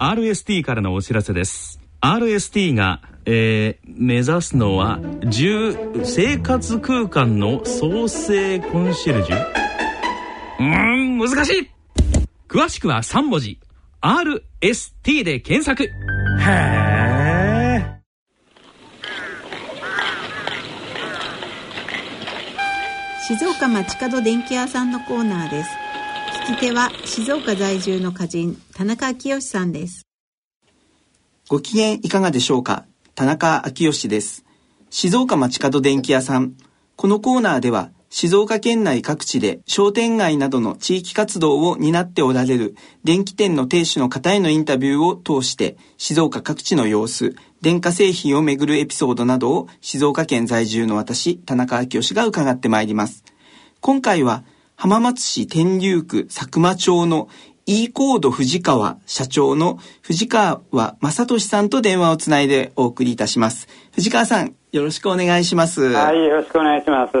RST からのお知らせです。RST が、えー、目指すのは住生活空間の創生コンシェルジュ？うーん難しい。詳しくは3文字。RST で検索。へえ静岡町角電気屋さんのコーナーです聞き手は静岡在住の歌人田中昭義さんです。ご機嫌いかがでしょうか？田中昭義です。静岡町角電気屋さん。このコーナーでは静岡県内各地で商店街などの地域活動を担っておられる電気店の店主の方へのインタビューを通して静岡各地の様子、電化製品をめぐるエピソードなどを静岡県在住の私、田中昭義が伺ってまいります。今回は浜松市天竜区佐久間町の e コード藤川社長の藤川正俊さんと電話をつないでお送りいたします。藤川さん、よろしくお願いします。はい、よろしくお願いします。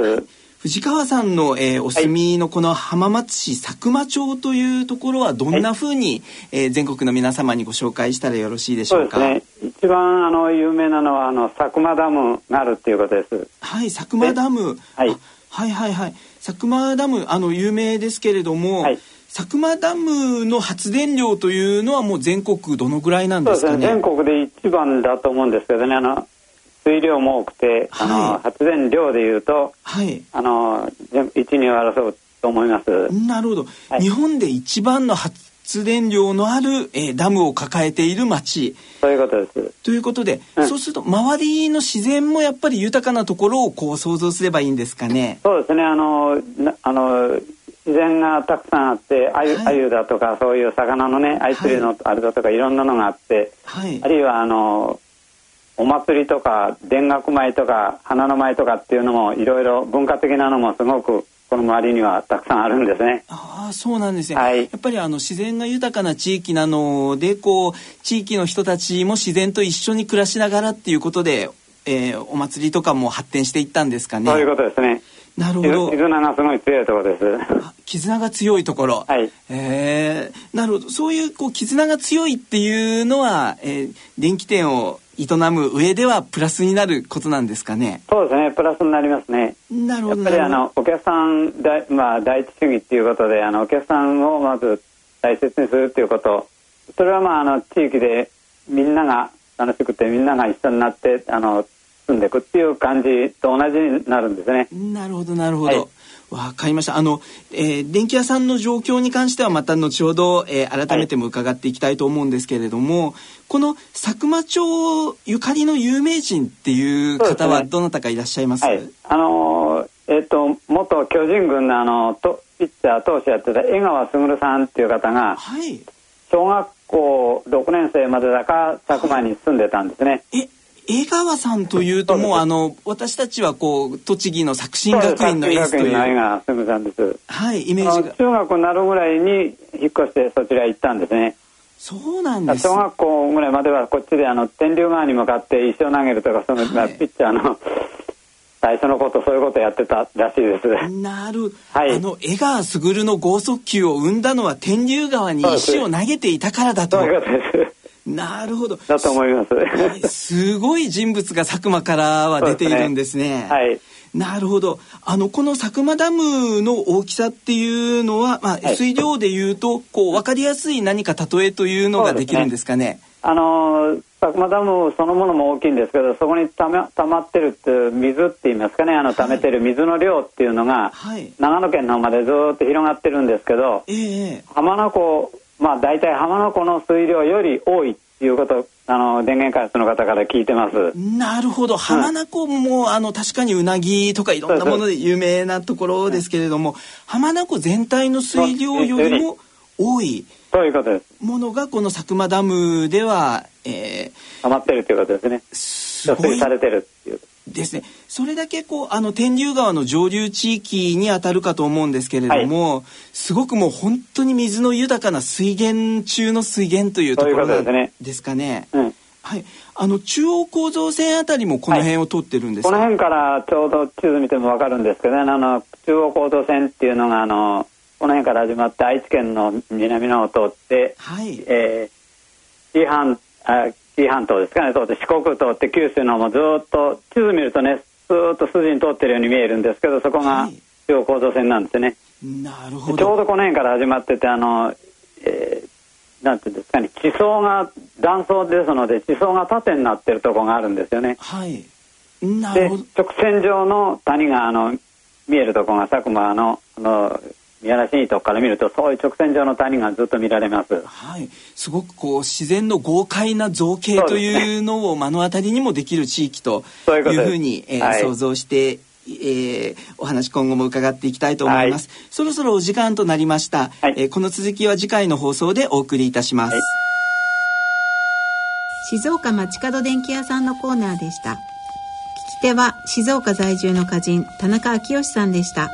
藤川さんの、えー、お住みのこの浜松市佐久間町というところはどんなふうに、はい、えー、全国の皆様にご紹介したらよろしいでしょうか？そうですね。一番あの有名なのはあの佐久間ダムがあるっていうことです。はい、佐久間ダム。はい。はいはいはい。佐久間ダムあの有名ですけれども。はい佐久間ダムの発電量というのはもう全国どのぐらいなんですかね？ね全国で一番だと思うんですけどね。あの水量も多くて、はい、あの発電量でいうと、はい、あの一二を争うと思います。なるほど、はい、日本で一番の発電量のある、えー、ダムを抱えている町。そういうことです。ということで、うん、そうすると周りの自然もやっぱり豊かなところをこう想像すればいいんですかね？そうですね。あのあの自然がたくさんあってあゆ,、はい、だとかそういう魚のねアイ釣りのあれだとかいろんなのがあって、はい、あるいはあのお祭りとか田楽舞とか花の舞とかっていうのもいろいろ文化的なのもすごくこの周りにはたくさんあるんですね。ああ、そうなんですね。はい、やっぱりあの自然が豊かな地域なので、こう地域の人たちも自然と一緒に暮らしながらっていうことで、えー、お祭りとかも発展していったんですかね。そういうことですね。なるほど。絆がすごい強いところです。絆が強いところ。はい。えー、なるほど。そういうこう絆が強いっていうのは、えー、電気店を営む上ではプラスになることなんですかね？そうですね、プラスになりますね。なるほど。やっぱりあのお客さんだまあ第一主義っていうことで、あのお客さんをまず大切にするっていうこと。それはまああの地域でみんなが楽しくてみんなが一緒になってあの住んでいくっていう感じと同じになるんですね。なるほどなるほど。はいわかりました。あの、えー、電気屋さんの状況に関してはまた後ほど、えー、改めても伺っていきたいと思うんですけれども、はい、この佐久間町ゆかりの有名人っていう方はどなたかいらっしゃいます、ねはい、あのえっ、ー、と元巨人軍のあのとピッチャー投手やってた江川卓さんっていう方が、はい、小学校6年生までだか佐久間に住んでたんですね。え江川さんというともうあの私たちはこう栃木の作新学院のエースという。はいイメージが。中学になるぐらいに引っ越してそちら行ったんですね。そうなんです。小学校ぐらいまではこっちであの天竜川に向かって石を投げるとかその、はい、ピッチャーの最初のことそういうことやってたらしいです。なる、はい、あの江川卓の剛速球を生んだのは天竜川に石を投げていたからだと。そういうことですなるほど。だと思います。すごい人物が佐久間からは出ているんですね。すねはい。なるほど。あのこの佐久間ダムの大きさっていうのは、まあ、はい、水量でいうとこう分かりやすい何か例えというのができるんですかね？ねあの佐久間ダムそのものも大きいんですけどそこにたまたまってるって水って言いますかね？あの溜めてる水の量っていうのが、はい、長野県の方までずっと広がってるんですけど、えー、浜名湖まあ大体浜名湖の水量より多いっていうことあの電源開発の方から聞いてます。なるほど。浜名湖も、うん、あの確かにうなぎとかいろんなもので有名なところですけれども、浜名湖全体の水量よりも多いそういうことです。ものがこの佐久間ダムでは、えー、溜まってるということですね。貯水されてるっていうですね。それだけこうあの天竜川の上流地域にあたるかと思うんですけれども、はい、すごくもう本当に水の豊かな水源中の水源というところですかね。ううね。うん、はい。あの中央構造線あたりもこの辺を通ってるんです、はい、この辺からちょうど地図見てもわかるんですけどね、あの中央構造線っていうのがあのこの辺から始まって愛知県の南の方を通って、はい、えー紀伊半あ紀伊半島ですかね。通って四国通って九州のもずっと地図見るとねずっと筋に通ってるように見えるんですけどそこが中央構造線なんですね、なるほど。ちょうどこの辺から始まっててあの、えー、なんていうんですかね。地層が断層ですので地層が縦になってるとこがあるんですよね。はい。なるほど。直線上の谷があの見えるとこが佐久間のあの見晴らしいいとこから見るとそういう直線上の谷がずっと見られます。はい、すごくこう自然の豪快な造形というのを目の当たりにもできる地域というふうに、えーはい、想像してえー、お話今後も伺っていきたいと思います、はい、そろそろお時間となりました、はい、えー、この続きは次回の放送でお送りいたします、はい、静岡町角電気屋さんのコーナーでした。聞き手は静岡在住の歌人田中昭義さんでした